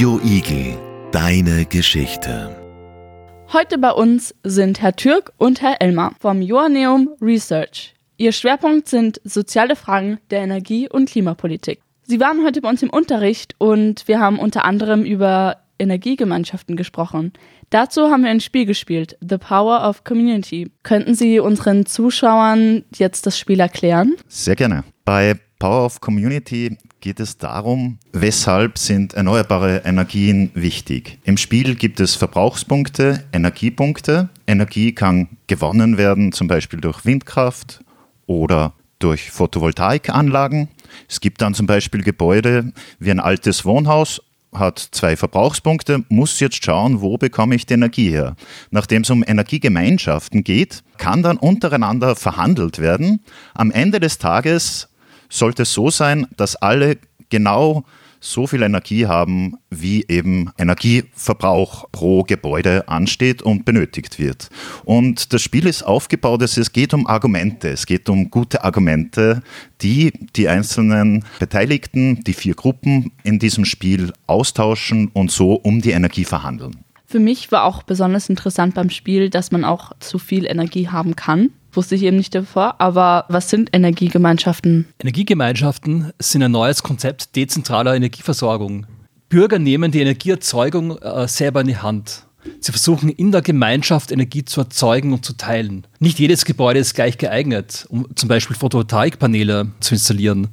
Radio Igel, deine Geschichte. Heute bei uns sind Herr Türk und Herr Elmar vom Joanneum Research. Ihr Schwerpunkt sind soziale Fragen der Energie- und Klimapolitik. Sie waren heute bei uns im Unterricht und wir haben unter anderem über Energiegemeinschaften gesprochen. Dazu haben wir ein Spiel gespielt, The Power of Community. Könnten Sie unseren Zuschauern jetzt das Spiel erklären? Sehr gerne. Bei Power of Community geht es darum, weshalb sind erneuerbare Energien wichtig. Im Spiel gibt es Verbrauchspunkte, Energiepunkte. Energie kann gewonnen werden, zum Beispiel durch Windkraft oder durch Photovoltaikanlagen. Es gibt dann zum Beispiel Gebäude wie ein altes Wohnhaus hat zwei Verbrauchspunkte, muss jetzt schauen, wo bekomme ich die Energie her. Nachdem es um Energiegemeinschaften geht, kann dann untereinander verhandelt werden. Am Ende des Tages sollte es so sein, dass alle genau so viel Energie haben, wie eben Energieverbrauch pro Gebäude ansteht und benötigt wird. Und das Spiel ist aufgebaut, es geht um Argumente, es geht um gute Argumente, die die einzelnen Beteiligten, die vier Gruppen in diesem Spiel austauschen und so um die Energie verhandeln. Für mich war auch besonders interessant beim Spiel, dass man auch zu viel Energie haben kann. Wusste ich eben nicht davor. Aber was sind Energiegemeinschaften? Energiegemeinschaften sind ein neues Konzept dezentraler Energieversorgung. Bürger nehmen die Energieerzeugung äh, selber in die Hand. Sie versuchen in der Gemeinschaft Energie zu erzeugen und zu teilen. Nicht jedes Gebäude ist gleich geeignet, um zum Beispiel Photovoltaikpaneele zu installieren.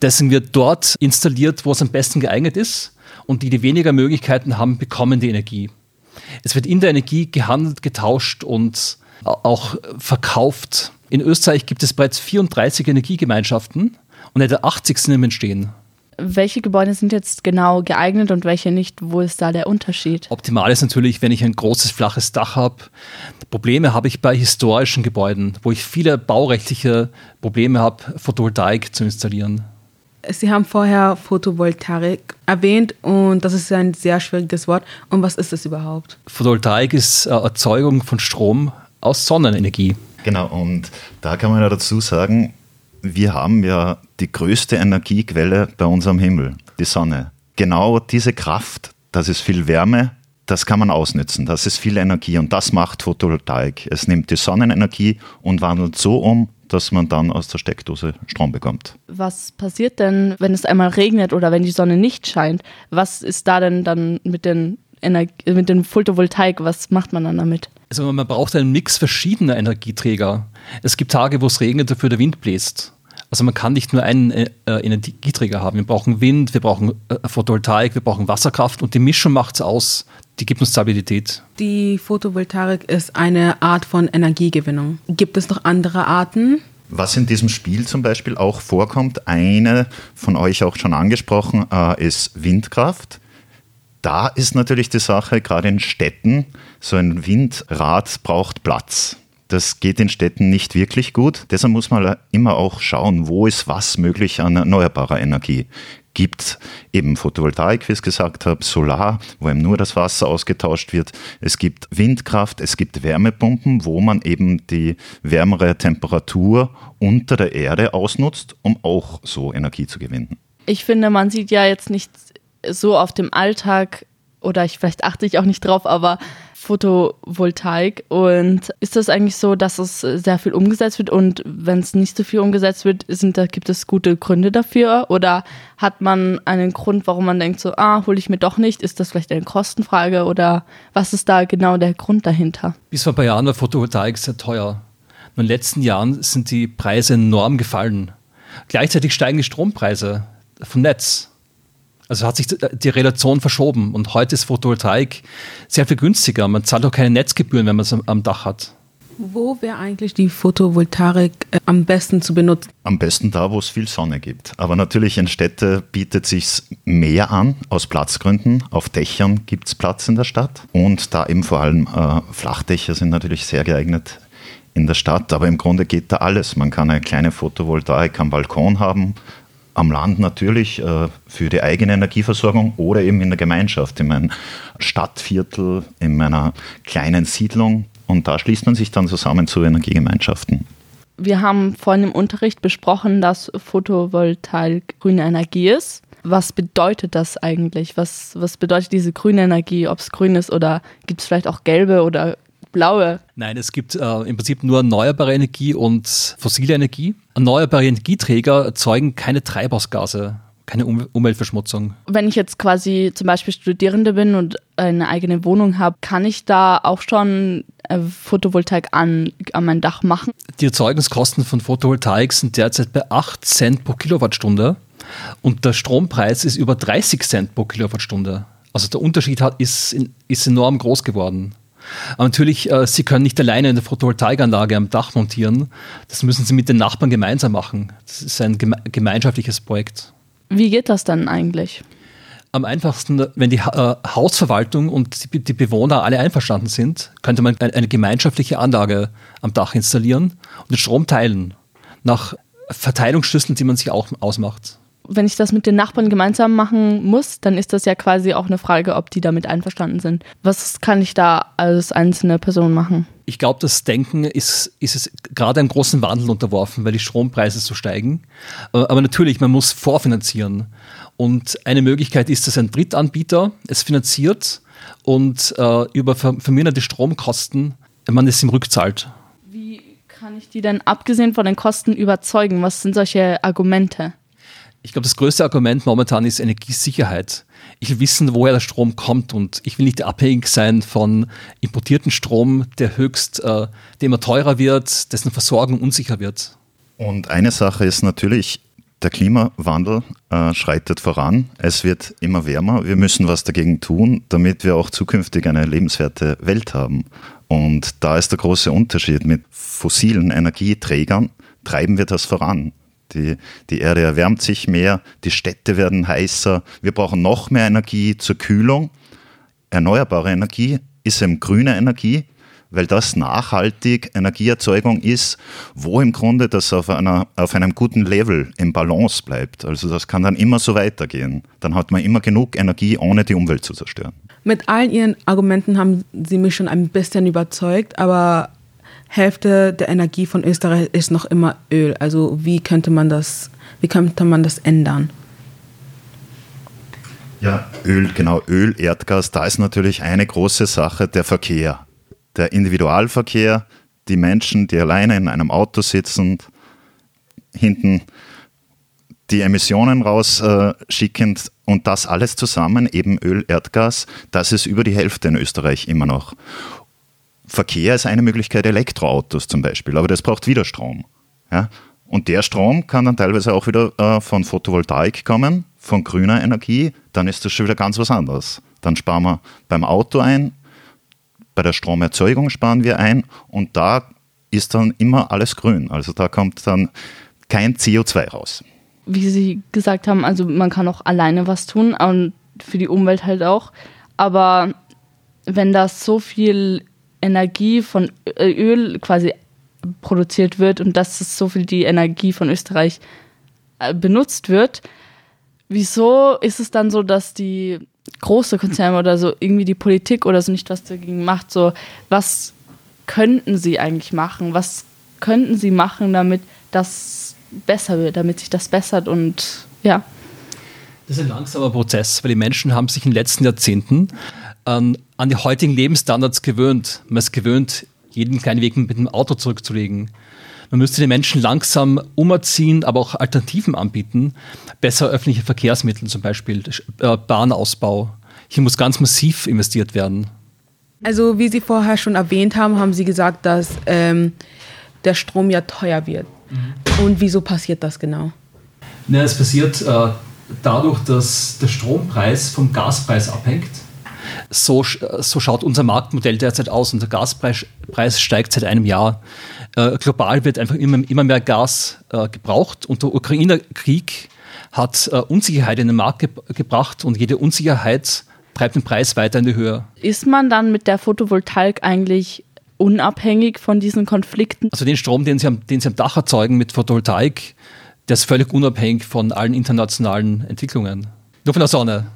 Deswegen wird dort installiert, wo es am besten geeignet ist und die, die weniger Möglichkeiten haben, bekommen die Energie. Es wird in der Energie gehandelt, getauscht und auch verkauft. In Österreich gibt es bereits 34 Energiegemeinschaften und etwa 80 sind im Entstehen. Welche Gebäude sind jetzt genau geeignet und welche nicht? Wo ist da der Unterschied? Optimal ist natürlich, wenn ich ein großes flaches Dach habe. Probleme habe ich bei historischen Gebäuden, wo ich viele baurechtliche Probleme habe, Photovoltaik zu installieren. Sie haben vorher Photovoltaik erwähnt und das ist ein sehr schwieriges Wort. Und was ist das überhaupt? Photovoltaik ist äh, Erzeugung von Strom aus Sonnenenergie. Genau, und da kann man ja dazu sagen, wir haben ja die größte Energiequelle bei uns am Himmel, die Sonne. Genau diese Kraft, das ist viel Wärme, das kann man ausnützen, das ist viel Energie und das macht Photovoltaik. Es nimmt die Sonnenenergie und wandelt so um, dass man dann aus der Steckdose Strom bekommt. Was passiert denn, wenn es einmal regnet oder wenn die Sonne nicht scheint? Was ist da denn dann mit den Energie, mit dem Photovoltaik, was macht man dann damit? Also man braucht einen Mix verschiedener Energieträger. Es gibt Tage, wo es regnet, dafür der Wind bläst. Also man kann nicht nur einen äh, Energieträger haben. Wir brauchen Wind, wir brauchen äh, Photovoltaik, wir brauchen Wasserkraft und die Mischung macht es aus. Die gibt uns Stabilität. Die Photovoltaik ist eine Art von Energiegewinnung. Gibt es noch andere Arten? Was in diesem Spiel zum Beispiel auch vorkommt, eine von euch auch schon angesprochen, äh, ist Windkraft. Da ist natürlich die Sache, gerade in Städten, so ein Windrad braucht Platz. Das geht in Städten nicht wirklich gut. Deshalb muss man immer auch schauen, wo ist was möglich an erneuerbarer Energie. Gibt eben Photovoltaik, wie ich es gesagt habe, Solar, wo eben nur das Wasser ausgetauscht wird. Es gibt Windkraft, es gibt Wärmepumpen, wo man eben die wärmere Temperatur unter der Erde ausnutzt, um auch so Energie zu gewinnen. Ich finde, man sieht ja jetzt nicht so auf dem Alltag oder ich vielleicht achte ich auch nicht drauf, aber Photovoltaik und ist das eigentlich so, dass es sehr viel umgesetzt wird und wenn es nicht so viel umgesetzt wird, sind da gibt es gute Gründe dafür oder hat man einen Grund, warum man denkt so, ah, hole ich mir doch nicht, ist das vielleicht eine Kostenfrage oder was ist da genau der Grund dahinter? Bis vor ein paar Jahren war Photovoltaik sehr teuer. In den letzten Jahren sind die Preise enorm gefallen. Gleichzeitig steigen die Strompreise vom Netz. Also hat sich die Relation verschoben und heute ist Photovoltaik sehr viel günstiger. Man zahlt auch keine Netzgebühren, wenn man es am Dach hat. Wo wäre eigentlich die Photovoltaik äh, am besten zu benutzen? Am besten da, wo es viel Sonne gibt. Aber natürlich in Städte bietet sich mehr an, aus Platzgründen. Auf Dächern gibt es Platz in der Stadt. Und da eben vor allem äh, Flachdächer sind natürlich sehr geeignet in der Stadt. Aber im Grunde geht da alles. Man kann eine kleine Photovoltaik am Balkon haben, am Land natürlich äh, für die eigene Energieversorgung oder eben in der Gemeinschaft, in meinem Stadtviertel, in meiner kleinen Siedlung. Und da schließt man sich dann zusammen zu Energiegemeinschaften. Wir haben vorhin im Unterricht besprochen, dass Photovoltaik grüne Energie ist. Was bedeutet das eigentlich? Was, was bedeutet diese grüne Energie? Ob es grün ist oder gibt es vielleicht auch gelbe oder blaue? Nein, es gibt äh, im Prinzip nur erneuerbare Energie und fossile Energie. Erneuerbare Energieträger erzeugen keine Treibhausgase keine um Umweltverschmutzung. Wenn ich jetzt quasi zum Beispiel Studierende bin und eine eigene Wohnung habe, kann ich da auch schon äh, Photovoltaik an, an mein Dach machen? Die Erzeugungskosten von Photovoltaik sind derzeit bei 8 Cent pro Kilowattstunde und der Strompreis ist über 30 Cent pro Kilowattstunde. Also der Unterschied hat, ist, ist enorm groß geworden. Aber natürlich, äh, Sie können nicht alleine eine Photovoltaikanlage am Dach montieren. Das müssen Sie mit den Nachbarn gemeinsam machen. Das ist ein gemeinschaftliches Projekt. Wie geht das dann eigentlich? Am einfachsten, wenn die äh, Hausverwaltung und die, die, Bewohner alle einverstanden sind, könnte man eine, eine gemeinschaftliche Anlage am Dach installieren und den Strom teilen. Nach Verteilungsschlüsseln, die man sich auch ausmacht wenn ich das mit den Nachbarn gemeinsam machen muss, dann ist das ja quasi auch eine Frage, ob die damit einverstanden sind. Was kann ich da als einzelne Person machen? Ich glaube, das Denken ist, ist es gerade einem großen Wandel unterworfen, weil die Strompreise so steigen. Aber natürlich, man muss vorfinanzieren. Und eine Möglichkeit ist, dass ein Drittanbieter es finanziert und äh, über verminderte Stromkosten man es ihm rückzahlt. Wie kann ich die denn abgesehen von den Kosten überzeugen? Was sind solche Argumente? Ich glaube, das größte Argument momentan ist Energiesicherheit. Ich will wissen, woher der Strom kommt und ich will nicht abhängig sein von importierten Strom, der höchst, äh, der immer teurer wird, dessen Versorgung unsicher wird. Und eine Sache ist natürlich, der Klimawandel äh, schreitet voran. Es wird immer wärmer. Wir müssen was dagegen tun, damit wir auch zukünftig eine lebenswerte Welt haben. Und da ist der große Unterschied. Mit fossilen Energieträgern treiben wir das voran. Die, die Erde erwärmt sich mehr, die Städte werden heißer, wir brauchen noch mehr Energie zur Kühlung. Erneuerbare Energie ist eben grüne Energie, weil das nachhaltig Energieerzeugung ist, wo im Grunde das auf, einer, auf einem guten Level im Balance bleibt. Also das kann dann immer so weitergehen. Dann hat man immer genug Energie, ohne die Umwelt zu zerstören. Mit allen Ihren Argumenten haben Sie mich schon ein bisschen überzeugt, aber Hälfte der Energie von Österreich ist noch immer Öl. Also wie könnte man das, wie könnte man das ändern? Ja, Öl, genau, Öl, Erdgas, da ist natürlich eine große Sache der Verkehr. Der Individualverkehr, die Menschen, die alleine in einem Auto sitzen, hinten die Emissionen rausschicken und das alles zusammen, eben Öl, Erdgas, das ist über die Hälfte in Österreich immer noch. Verkehr ist eine Möglichkeit, Elektroautos zum Beispiel, aber das braucht wieder Strom. Ja? Und der Strom kann dann teilweise auch wieder äh, von Photovoltaik kommen, von grüner Energie, dann ist das schon wieder ganz was anderes. Dann sparen wir beim Auto ein, bei der Stromerzeugung sparen wir ein und da ist dann immer alles grün. Also da kommt dann kein CO2 raus. Wie Sie gesagt haben, also man kann auch alleine was tun und für die Umwelt halt auch. Aber wenn das so viel Energie von Öl quasi produziert wird und dass es so viel die Energie von Österreich äh, benutzt wird, wieso ist es dann so, dass die große Konzerne oder so irgendwie die Politik oder so nicht was dagegen macht? So, was könnten sie eigentlich machen? Was könnten sie machen, damit das besser wird, damit sich das bessert und ja. Das ist ein langsamer Prozess, weil die Menschen haben sich in den letzten Jahrzehnten an, an die heutigen Lebensstandards gewöhnt. Man ist gewöhnt, jeden kleinen Weg mit dem Auto zurückzulegen. Man müsste den Menschen langsam umerziehen, aber auch Alternativen anbieten. Besser öffentliche Verkehrsmittel zum Beispiel, äh, Bahnausbau. Hier muss ganz massiv investiert werden. Also wie Sie vorher schon erwähnt haben, haben Sie gesagt, dass ähm, der Strom ja teuer wird. Mhm. Und wieso passiert das genau? Na, es passiert äh, dadurch, dass der Strompreis vom Gaspreis abhängt. So, so schaut unser Marktmodell derzeit aus und der Gaspreis Preis steigt seit einem Jahr. Äh, global wird einfach immer, immer mehr Gas äh, gebraucht und der Ukraine-Krieg hat äh, Unsicherheit in den Markt ge gebracht und jede Unsicherheit treibt den Preis weiter in die Höhe. Ist man dann mit der Photovoltaik eigentlich unabhängig von diesen Konflikten? Also den Strom, den sie am, den sie am Dach erzeugen mit Photovoltaik, der ist völlig unabhängig von allen internationalen Entwicklungen. Nur von der Sonne.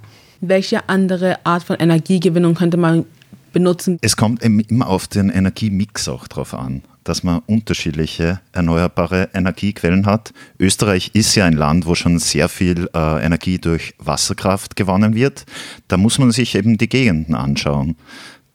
Welche andere Art von Energiegewinnung könnte man benutzen? Es kommt immer auf den Energiemix auch drauf an. dass man unterschiedliche erneuerbare Energiequellen hat. Österreich ist ja ein Land, wo schon sehr viel äh, Energie durch Wasserkraft gewonnen wird. Da muss man sich eben die Gegenden anschauen.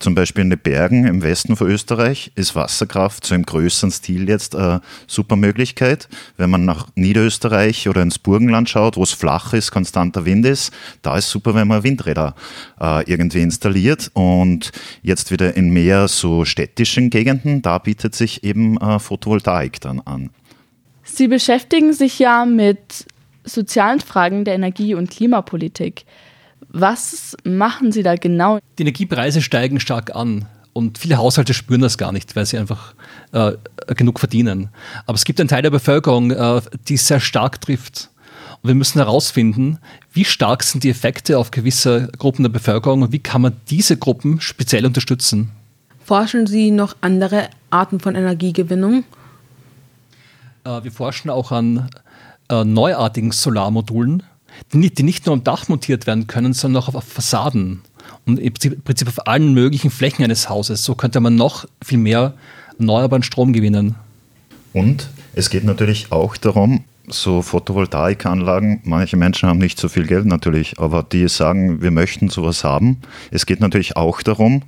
Zum Beispiel in den Bergen im Westen von Österreich ist Wasserkraft so im größeren Stil jetzt eine super Möglichkeit. Wenn man nach Niederösterreich oder ins Burgenland schaut, wo es flach ist, konstanter Wind ist, da ist super, wenn man Windräder äh, irgendwie installiert. Und jetzt wieder in mehr so städtischen Gegenden, da bietet sich eben äh, Photovoltaik dann an. Sie beschäftigen sich ja mit sozialen Fragen der Energie- und Klimapolitik. Was machen Sie da genau? Die Energiepreise steigen stark an. Und viele Haushalte spüren das gar nicht, weil sie einfach äh, genug verdienen. Aber es gibt einen Teil der Bevölkerung, äh, die es sehr stark trifft. Und wir müssen herausfinden, wie stark sind die Effekte auf gewisse Gruppen der Bevölkerung und wie kann man diese Gruppen speziell unterstützen. Forschen Sie noch andere Arten von Energiegewinnung? Äh, wir forschen auch an äh, neuartigen Solarmodulen, die nicht, nur am Dach montiert werden können, sondern auch auf Fassaden und im Prinzip auf allen möglichen Flächen eines Hauses. So könnte man noch viel mehr erneuerbaren Strom gewinnen. Und es geht natürlich auch darum, so Photovoltaikanlagen, manche Menschen haben nicht so viel Geld natürlich, aber die sagen, wir möchten sowas haben. Es geht natürlich auch darum,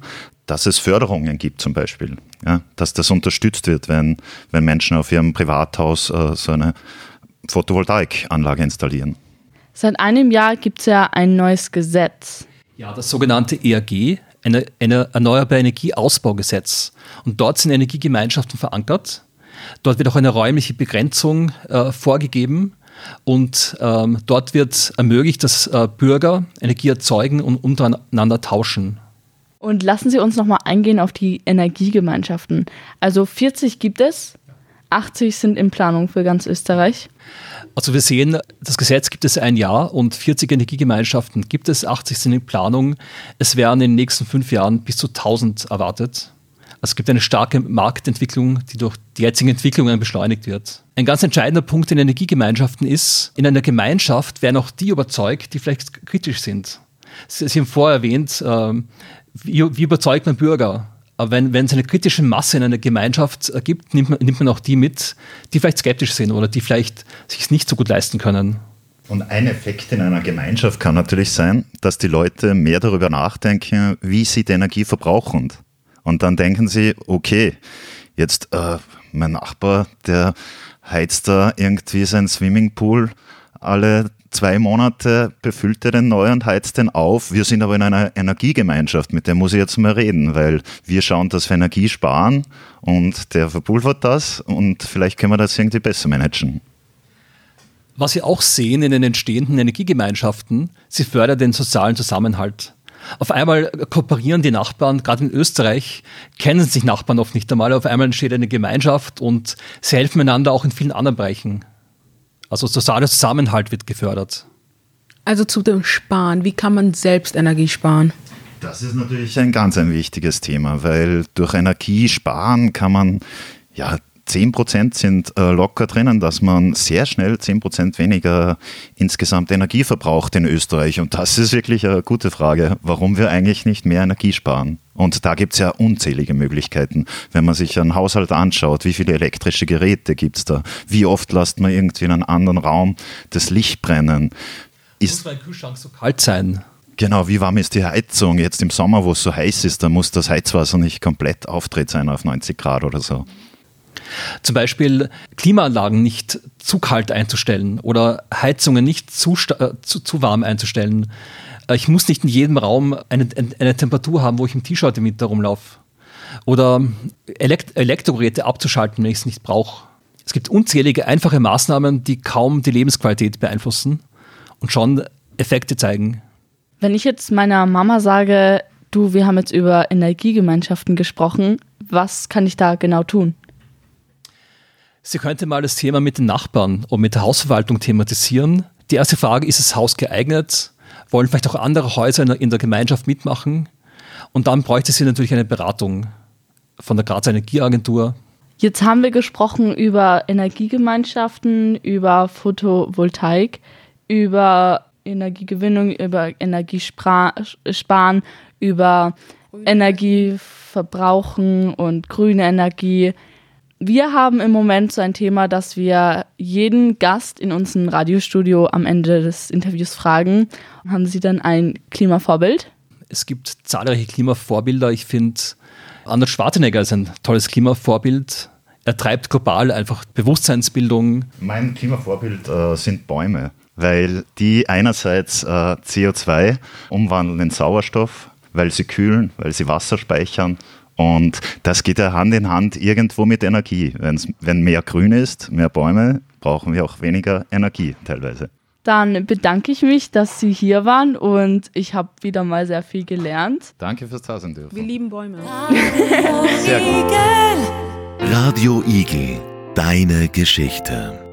dass es Förderungen gibt zum Beispiel, ja, dass das unterstützt wird, wenn, wenn Menschen auf ihrem Privathaus äh, so eine Photovoltaikanlage installieren. Seit einem Jahr gibt es ja ein neues Gesetz. Ja, das sogenannte ERG, eine, eine Erneuerbare Energieausbaugesetz. Und dort sind Energiegemeinschaften verankert. Dort wird auch eine räumliche Begrenzung äh, vorgegeben. Und ähm, dort wird ermöglicht, dass äh, Bürger Energie erzeugen und untereinander tauschen. Und lassen Sie uns nochmal eingehen auf die Energiegemeinschaften. Also 40 gibt es, 80 sind in Planung für ganz Österreich. Also wir sehen, das Gesetz gibt es ein Jahr und 40 Energiegemeinschaften gibt es, 80 sind in Planung. Es werden in den nächsten fünf Jahren bis zu 1000 erwartet. Also es gibt eine starke Marktentwicklung, die durch die jetzigen Entwicklungen beschleunigt wird. Ein ganz entscheidender Punkt in Energiegemeinschaften ist, in einer Gemeinschaft werden auch die überzeugt, die vielleicht kritisch sind. Sie, haben vorher erwähnt, ähm, wie, wie überzeugt man Bürger? Aber wenn, wenn es eine kritische Masse in einer Gemeinschaft gibt, nimmt man, nimmt man auch die mit, die vielleicht skeptisch sind oder die vielleicht sich nicht so gut leisten können. Und ein Effekt in einer Gemeinschaft kann natürlich sein, dass die Leute mehr darüber nachdenken, wie sie die Energie verbrauchen. Und dann denken sie, okay, jetzt äh, mein Nachbar, der heizt da irgendwie sein Swimmingpool alle zwei Monate befüllt er den neu und heizt den auf. Wir sind aber in einer Energiegemeinschaft, mit der muss ich jetzt mal reden, weil wir schauen, dass wir Energie sparen und der verpulvert das und vielleicht können wir das irgendwie besser managen. Was wir auch sehen in den entstehenden Energiegemeinschaften, sie fördern den sozialen Zusammenhalt. Auf einmal kooperieren die Nachbarn, gerade in Österreich kennen sich Nachbarn oft nicht einmal, auf einmal entsteht eine Gemeinschaft und sie helfen einander auch in vielen anderen Bereichen. Also sozialer Zusammenhalt wird gefördert. Also zu dem Sparen, wie kann man selbst Energie sparen? Das ist natürlich ein ganz ein wichtiges Thema, weil durch Energie sparen kann man ja 10% sind äh, locker drinnen, dass man sehr schnell 10% weniger insgesamt Energie verbraucht in Österreich. Und das ist wirklich eine gute Frage, warum wir eigentlich nicht mehr Energie sparen. Und da gibt es ja unzählige Möglichkeiten. Wenn man sich einen Haushalt anschaut, wie viele elektrische Geräte gibt es da? Wie oft lässt man irgendwie in einem anderen Raum das Licht brennen? Ist muss mein Kühlschrank so kalt sein? Genau, wie warm ist die Heizung? Jetzt im Sommer, wo es so heiß ist, da muss das Heizwasser nicht komplett aufdreht sein auf 90 Grad oder so. Zum Beispiel Klimaanlagen nicht zu kalt einzustellen oder Heizungen nicht zu, äh, zu, zu warm einzustellen. Äh, ich muss nicht in jedem Raum eine, eine Temperatur haben, wo ich im T-Shirt im Winter rumlaufe. Oder Elekt Elektrogeräte abzuschalten, wenn ich es nicht brauche. Es gibt unzählige einfache Maßnahmen, die kaum die Lebensqualität beeinflussen und schon Effekte zeigen. Wenn ich jetzt meiner Mama sage, du, wir haben jetzt über Energiegemeinschaften gesprochen, was kann ich da genau tun? Sie könnte mal das Thema mit den Nachbarn und mit der Hausverwaltung thematisieren. Die erste Frage, ist das Haus geeignet? Wollen vielleicht auch andere Häuser in der Gemeinschaft mitmachen? Und dann bräuchte sie natürlich eine Beratung von der Grazer Energieagentur. Jetzt haben wir gesprochen über Energiegemeinschaften, über Photovoltaik, über Energiegewinnung, über Energiesparen, über Energieverbrauchen und grüne Energie Wir haben im Moment so ein Thema, dass wir jeden Gast in unserem Radiostudio am Ende des Interviews fragen. Haben Sie denn ein Klimavorbild? Es gibt zahlreiche Klimavorbilder. Ich finde, Arnold Schwarzenegger ist ein tolles Klimavorbild. Er treibt global einfach Bewusstseinsbildung. Mein Klimavorbild äh, sind Bäume, weil die einerseits äh, CO2 umwandeln in Sauerstoff, weil sie kühlen, weil sie Wasser speichern und das geht ja Hand in Hand irgendwo mit Energie. Wenn's, wenn mehr Grün ist, mehr Bäume, brauchen wir auch weniger Energie teilweise. Dann bedanke ich mich, dass Sie hier waren und ich habe wieder mal sehr viel gelernt. Danke fürs Dasein dürfen. Wir lieben Bäume. Sehr gut. Radio Igel, deine Geschichte.